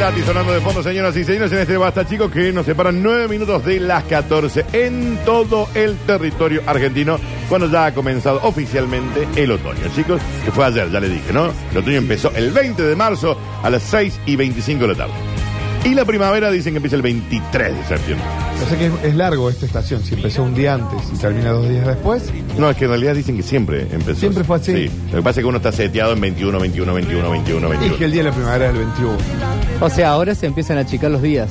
Cerati sonando de fondo, señoras y señores, en este Basta, chicos, que nos separan nueve minutos de las 14 en todo el territorio argentino, cuando ya ha comenzado oficialmente el otoño, chicos, que fue ayer, ya le dije, ¿no? El otoño empezó el 20 de marzo a las 6 y 25 de la tarde. Y la primavera dicen que empieza el 23 de septiembre. O sea que es, es largo esta estación. Si empezó un día antes y termina dos días después, No, es que en realidad dicen que siempre empezó. Siempre fue así. Sí. Lo que pasa es que uno está seteado en 21, 21, 21, 21, y 21. que el día de la primavera es el 21. O sea, ahora se empiezan a achicar los días.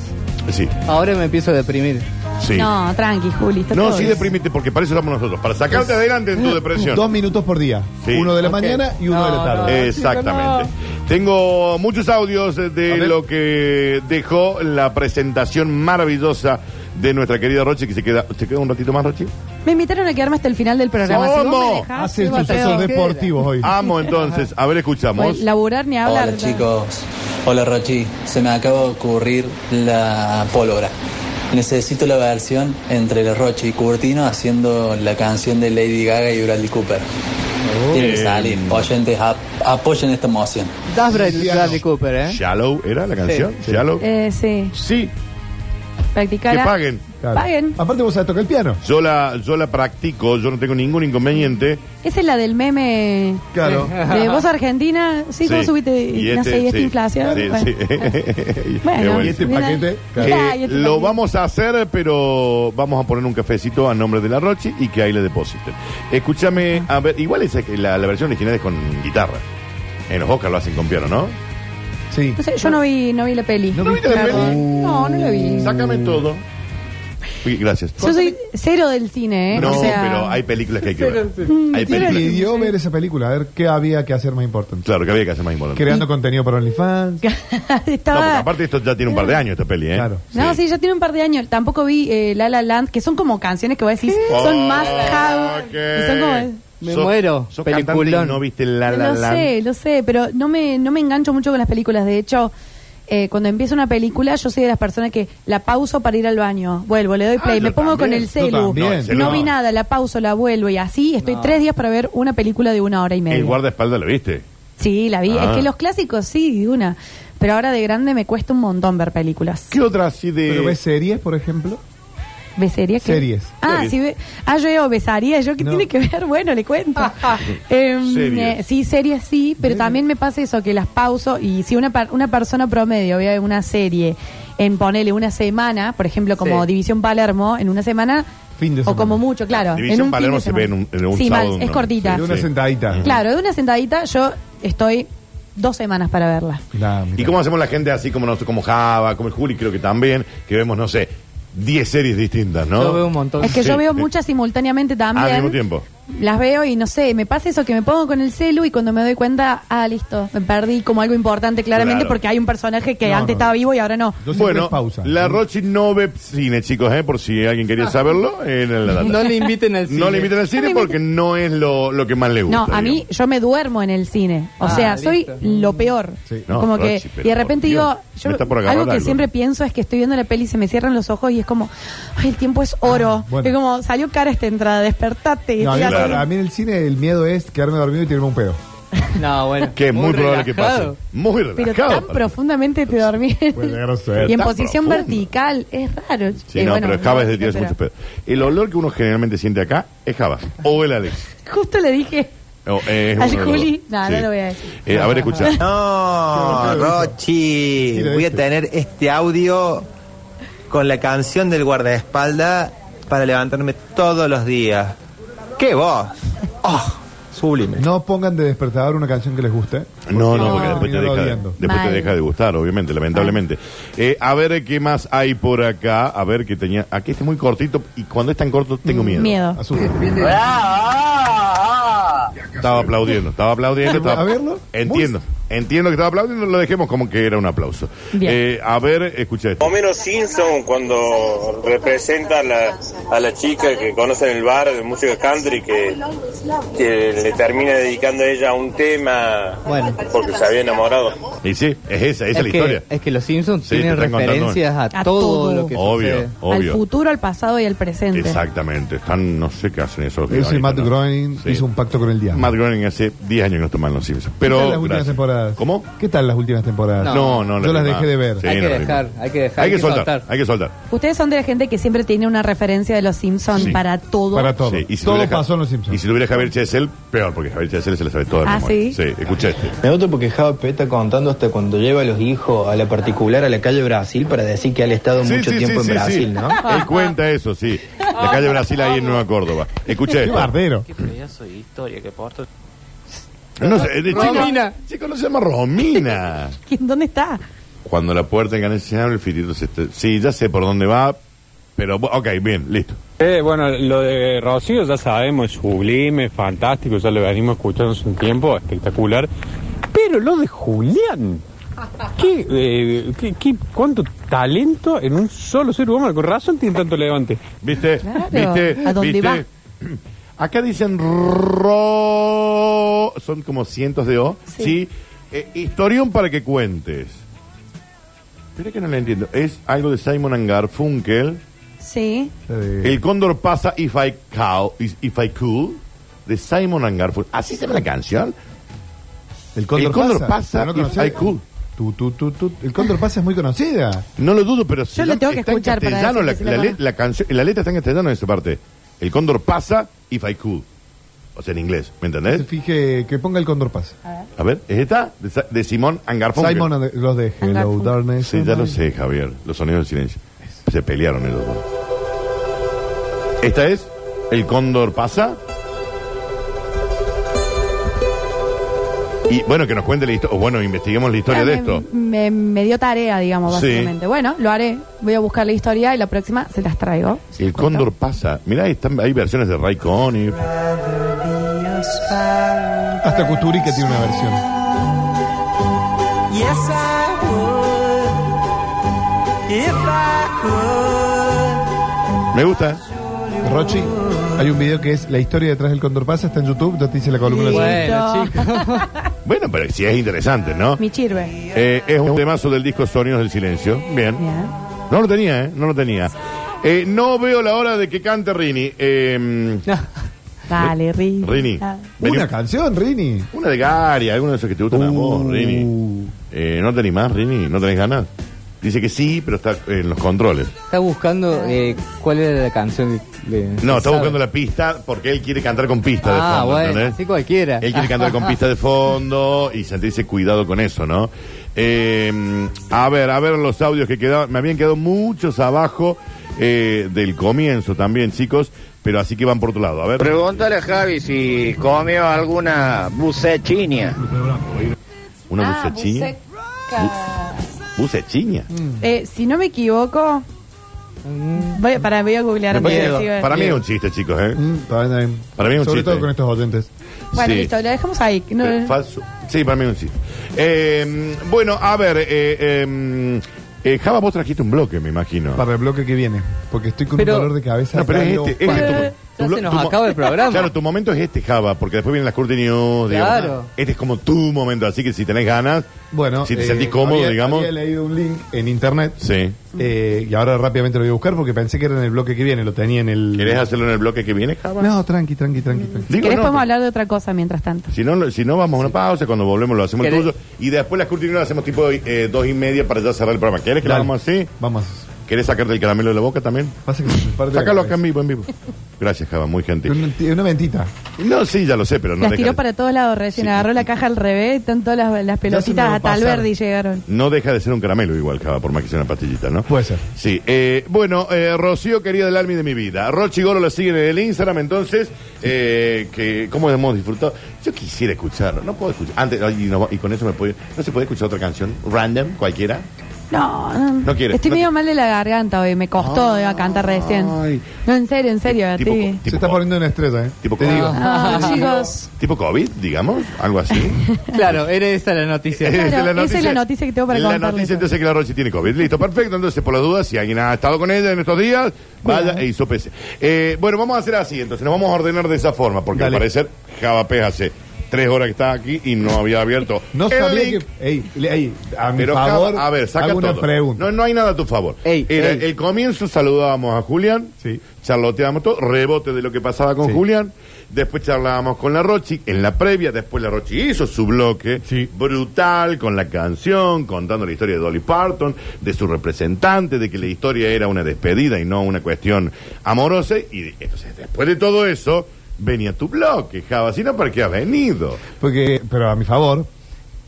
Sí, Ahora me empiezo a deprimir. sí. No, tranqui, Juli. está No, todo sí bien. deprimite, porque para eso estamos nosotros, para sacarte adelante en tu depresión. Dos minutos por día. Sí. Uno de la Ok. mañana y uno de la tarde. no. Exactamente. Tengo muchos audios de ver. lo que dejó la presentación maravillosa de nuestra querida Rochi, que se queda, ¿se queda un ratito más, Rochi? Me invitaron a quedarme hasta el final del programa. Si vos ¿Cómo? me dejás, Hace sucesos peor. deportivos hoy. Amo entonces, a ver, escuchamos. Pues, laburar ni hablar. Hola chicos, hola Rochi, se me acaba de ocurrir la pólvora. Necesito la versión entre el Rochi y Curtino haciendo la canción de Lady Gaga y Bradley Cooper. Tiene que salir, oyentes, ap- apoyen esta moción. Das. Bradley Cooper, ¿eh? Shallow, ¿era la canción? sí. Shallow. Eh, sí, Sí, practicar. que paguen. Claro. Paguen. Aparte vos sabés tocar el piano. Yo la, yo la practico, yo no tengo ningún inconveniente. Esa es la del meme Claro. de vos Argentina. Sí, Sí. ¿cómo subiste? Y, no sé, y esta sí. inflación. Sí, bueno. sí. Y este mira. paquete, Que y este lo paquete. vamos a hacer, pero vamos a poner un cafecito a nombre de la Rochi y que ahí le depositen. Escúchame, a ver, igual esa que la, la versión original es con guitarra. En los Oscar lo hacen con piano, ¿no? Sí. No sé, yo no vi, no vi la peli. ¿No viste la peli? No, no la vi. Sácame todo. Uy, gracias. Yo soy cero del cine, ¿eh? No, o sea, pero hay películas que hay que ver. Hay ¿Quién películas. pidió ver esa película? A ver qué había que hacer más importante. Claro, que había que hacer más importante. Creando contenido para OnlyFans. No, porque Estaba... aparte esto ya tiene un par de años esta peli, ¿eh? Claro. No, sí, ya tiene un par de años. Tampoco vi eh, La La Land, que son como canciones que vos decís, son más how. Ok. y son como... Me Sos- muero. sos y no viste La La lo sé, lo sé, pero no me, no me engancho mucho con las películas. De hecho, eh, cuando empieza una película, yo soy de las personas que la pauso para ir al baño. Vuelvo, le doy play, Ah, me yo pongo con también. el celu. También. No, el celu No no. vi nada, la pauso, la vuelvo y así estoy tres días para ver una película de una hora y media. El guardaespaldas lo viste. Sí, la vi. Ah. Es que los clásicos sí, de una. Pero ahora de grande me cuesta un montón ver películas. ¿Qué otra así de.? ¿Pero ves series, por ejemplo? ¿Besería qué? Series. Ah, Series. sí. ve- Ah, yo digo besaría. ¿Yo qué No. tiene que ver? Bueno, le cuento. Em, Series. eh, sí, series sí, pero también me pasa eso, que las pauso y si una, par- una persona promedio ve una serie en ponele una semana, por ejemplo, como Sí. División Palermo, en una semana, Fin de o semana. como mucho, claro. División en un Palermo fin de se ve semana. en un- en un Sí, sábado, mal, es ¿no? cortita. De una Sí. sentadita. Claro, de una sentadita yo estoy dos semanas para verla. Mira. ¿Y cómo hacemos la gente así como nosotros, como Java, como el Juli, creo que también, que vemos, no sé, 10 series distintas, ¿no? Yo veo un montón. Es que Sí, yo veo sí. muchas simultáneamente también. Al mismo tiempo. Las veo y no sé, me pasa eso que me pongo con el celu y cuando me doy cuenta, ah, listo, me perdí como algo importante claramente Claro. porque hay un personaje que No, antes no. estaba vivo y ahora no. Yo siempre Bueno, pausa. la Rochi no ve cine, chicos, ¿eh? Por si alguien quería saberlo. En la data. No le inviten al cine. No le inviten al cine porque no es lo, lo que más le gusta. No, a mí digamos. yo me duermo en el cine. O Ah, sea, soy listo. lo peor. Sí. No, como Rochi, que pero y de por repente Dios, digo, yo me está por agarrar algo que algo. siempre pienso es que estoy viendo la peli y se me cierran los ojos y es como, ay, el tiempo es oro. Ah, bueno. Es como salió cara esta entrada, despertate. No, a, mí, Claro. a mí en el cine el miedo es quedarme dormido y tirarme un pedo. No, bueno. Que es muy, probable que pase. relajado. Muy Pero relajado. tan aparte. profundamente te dormí. Y en Tan posición profundo. vertical. Es raro. Sí, Eh, no, bueno, pero Java es de tirarse pero- mucho pedo. El olor que uno generalmente siente acá es Java. O el Alex. Justo le dije O, eh, es al uno de los Juli. dos. No, Sí. no lo voy a decir. Eh, a ver, escucha. No, Rochi, voy a este. tener este audio con la canción del guardaespaldas para levantarme todos los días. ¡Qué voz! ¡Oh! Sublime. No pongan de despertador una canción que les guste. No, no, No. porque después, te Terminan deja, odiando. después te Mal. deja de gustar, obviamente, lamentablemente. Eh, a ver qué más hay por acá. A ver qué tenía. Aquí este es muy cortito y cuando es tan corto tengo miedo. Miedo. Azul. Estaba aplaudiendo, estaba aplaudiendo. estaba- ¿A verlo? Entiendo, entiendo que estaba aplaudiendo. Lo dejemos como que era un aplauso. Bien. Eh, a ver, escucha esto. Homero Simpson cuando representa a la, a la chica que conoce en el bar de música country que, que le termina dedicando a ella un tema Bueno. porque se había enamorado. Y sí, es esa, esa es, es, la que, historia. es que los Simpsons Sí, tienen contando. referencias a, A todo, todo. lo que Obvio, sucede. obvio. Al futuro, al pasado y al presente. Exactamente. Están, no sé qué hacen esos. Ese Matt ¿no? Groening Sí. hizo un pacto con el diablo. Matt Groening hace 10 años que no toman los Simpsons. Pero, gracias. Temporadas? ¿Cómo? ¿Qué tal las últimas temporadas? No, no. Yo la las dejé más. de ver. Sí, hay no que la dejar, hay que dejar. Hay que soltar, hay que soltar. Ustedes son de la gente que siempre tiene una referencia de los Simpsons Sí. para todo. Para todo. Sí, y si todo tuviera Ja- pasó en Los Simpsons. Y si tuviera Javier Chesel, peor, porque Javier Chesel se le sabe todo. de Ah, memoria. ¿sí? Sí, escuché este. Me gusta porque Java está contando hasta cuando lleva a los hijos a la particular a la calle Brasil para decir que él ha estado Sí, mucho sí, tiempo sí, en sí, Brasil, sí. ¿no? Él cuenta eso, sí. La calle Brasil ahí en Nueva Córdoba. Escuché Qué esto. bardero. Qué pedazo de historia que porta. No sé, de Romina. chico, chico no se llama Romina. ¿Quién- ¿Dónde está? Cuando la puerta en Canal se abre, el fitito se... está- Sí, ya sé por dónde va, pero... bu- Ok, bien, listo. Eh, bueno, lo de Rocío ya sabemos, es sublime, fantástico, ya lo venimos escuchando hace un tiempo, espectacular. Pero lo de Julián, ¿qué, eh, qué- qué- cuánto talento en un solo ser humano? Con razón tiene tanto levante. ¿Viste? Claro, ¿Viste? ¿a dónde ¿Viste? va? Acá dicen ro... Son como cientos de O. Sí. Sí. Eh, historión para que cuentes. Espera que no le entiendo. Es algo de Simon and Garfunkel. Sí. El cóndor pasa If I, cow, if I Could. De Simon and Garfunkel. ¿Así se llama la canción? el cóndor, el cóndor pasa. pasa, ¿No if? I could. Tu, tu, tu, tu. El cóndor pasa es muy conocida. No lo dudo, pero Yo la llama- tengo que está en escuchar para la, la la la canción, la letra está en castellano en esa parte. El cóndor pasa If I Could. O sea, en inglés, ¿me Se entendés? fije que ponga el cóndor pasa. A ver, ¿es esta? De, Sa- de Simón Angarfunkel. Simon and the- los de Hello Garfunkel. Darkness. Sí, ya lo sé, Javier. Los sonidos del silencio. Se pelearon ellos dos. ¿Esta es? ¿El cóndor pasa? Y bueno, que nos cuente la historia, o bueno, investiguemos la historia de me, esto. Me, me dio tarea, digamos, Sí. básicamente. Bueno, lo haré. Voy a buscar la historia y la próxima se las traigo. Si El cóndor pasa. Mirá, ahí están, hay versiones de Ray Conniff. Hasta Kuturi que tiene una versión. Me gusta. Rochi, hay un video que es la historia detrás del cóndor pasa, está en YouTube, ya te hice la columna. Sí. Bueno, chicos. Bueno, pero sí es interesante, ¿no? Mi chirve. Eh, es un temazo del disco Sonidos del Silencio. Bien. No lo tenía, ¿eh? No lo tenía. Eh, no veo la hora de que cante Rini. Eh, Dale, Rini. Rini. Vení- Una canción, Rini. Una de Garia, alguno de esos que te gustan a vos, Uh. Rini. Eh, ¿No tenés más, Rini? ¿No tenés ganas? Dice que sí, pero está en los controles. Está buscando eh, cuál era la canción. De, No, está ¿sabe? buscando la pista porque él quiere cantar con pista de Ah, fondo. bueno, ¿entendés? así cualquiera. Él quiere cantar con pista de fondo y sentirse cuidado con eso, ¿no? Eh, a ver, a ver los audios que quedaban. Me habían quedado muchos abajo eh, del comienzo también, chicos, pero así que van por otro lado. A ver. Pregúntale a Javi si comió alguna bucechinia. Una Ah, bucechiña. Buceca. Bucechiña. Eh, si no me equivoco, voy, para, voy a googlear Me para mí es un chiste, chicos, ¿eh? Mm. Para mí es un Sobre chiste. todo con estos oyentes. Bueno, Sí. listo, lo dejamos ahí. No- Eh, falso. Sí, para mí es un chiste. Eh, bueno, a ver, eh, eh, eh, Java, vos trajiste un bloque, me imagino. Para el bloque que viene. Porque estoy con Pero- un dolor de cabeza. No, pero es este, este es tu- Ya se nos acaba el programa. Claro, tu momento es este, Java, porque después vienen las Curti News, digamos. Claro. Este es como tu momento, así que si tenés ganas, Bueno, si te eh, sentís cómodo, había- digamos. Había leído un link en internet. Sí. eh, y ahora rápidamente lo voy a buscar porque pensé que era en el bloque que viene. Lo tenía en el. ¿Querés hacerlo en el bloque que viene, Java? No, tranqui, tranqui, tranqui. tranqui. Digo, ¿Querés no, podemos pero- hablar de otra cosa mientras tanto? Si no, si no, vamos a una pausa, cuando volvemos lo hacemos el ¿Querés? tuyo. Y después las Curti News lo hacemos tipo eh, dos y media para ya cerrar el programa. ¿Querés que lo Dale. hagamos así? Vamos. ¿Querés sacarte el caramelo de la boca también? Pasa que se me parte la Sácalo acá en cabeza. vivo, en vivo. Gracias, Java, muy gentil. Una, una mentita. No, sí, ya lo sé, pero no Las deja, tiró de, para todos lados recién, Sí. agarró la caja al revés, están todas las, las pelotitas va a a pasar. Talverdi llegaron. no deja de ser un caramelo igual, Java, por más que sea una pastillita, ¿no? Puede ser. Sí, eh, bueno, eh, Rocío querida del alma y de mi vida. Rochi Golo lo siguen en el Instagram, entonces, eh, que ¿cómo hemos disfrutado? Yo quisiera escucharlo, no puedo escuchar. Antes, ay, y, no- y con eso me puede, ¿no se puede escuchar otra canción? Random, cualquiera. No, no. No quiere, Estoy no medio quiere. mal de la garganta hoy, me costó de cantar recién. Ay. No, en serio, en serio, Tipo- tipo se está poniendo una estrella, ¿eh? Tipo Te digo. Ah, chicos. Tipo COVID, digamos, algo así. Claro, era esa la noticia. Claro, esa es la noticia que tengo para La contarles. noticia entonces que la Rochi tiene COVID. Listo, perfecto. Entonces, por las dudas, si alguien ha estado con ella en estos días, vaya Cuidado. e hizo PC. Eh, bueno, vamos a hacer así. Entonces, nos vamos a ordenar de esa forma, porque Dale. al parecer Java Pez hace tres horas que está aquí y no había abierto. No el sabía link. que. Ey, le- ey, a mi Pero favor. A ver, saca todo. pregunta. No, no hay nada a tu favor. Ey, Era ey. el comienzo saludábamos a Julián, Sí. charloteamos todo, rebote de lo que pasaba con Sí. Julián. Después charlábamos con la Rochi en la previa. Después la Rochi hizo su bloque brutal con la canción, contando la historia de Dolly Parton, de su representante, de que la historia era una despedida y no una cuestión amorosa. Y entonces, después de todo eso, venía tu bloque, Java. Si no, ¿para qué has venido? Porque, pero a mi favor,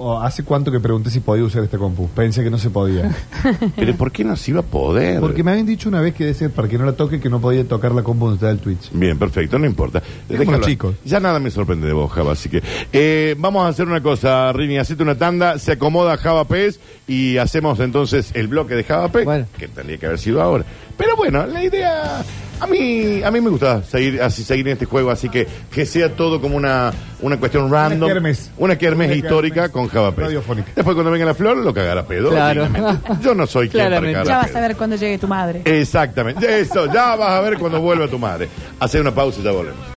o ¿hace cuánto que pregunté si podía usar este compu? Pensé que no se podía. Pero ¿por qué no se iba a poder? Porque me habían dicho una vez que decía, para que no la toque, que no podía tocar la compu donde está el Twitch. Bien, perfecto, no importa. Déjalo. chicos. Ya nada me sorprende de vos, Java, así que eh, vamos a hacer una cosa, Rini, hacete una tanda, se acomoda Java Pez y hacemos entonces el bloque de Java Pez, que tendría que haber sido ahora. Pero bueno, la idea a mí a mí me gusta seguir así seguir en este juego, así que que sea todo como una una cuestión random, kermés. una kermés Una histórica con Java Pez. Radiofónica. Después cuando venga la flor lo cagará pedo. Claro. Yo no soy quien para Ya a vas pedo. a ver cuando llegue tu madre. Exactamente. Eso, ya vas a ver cuando vuelva tu madre. Hacer una pausa y ya volvemos.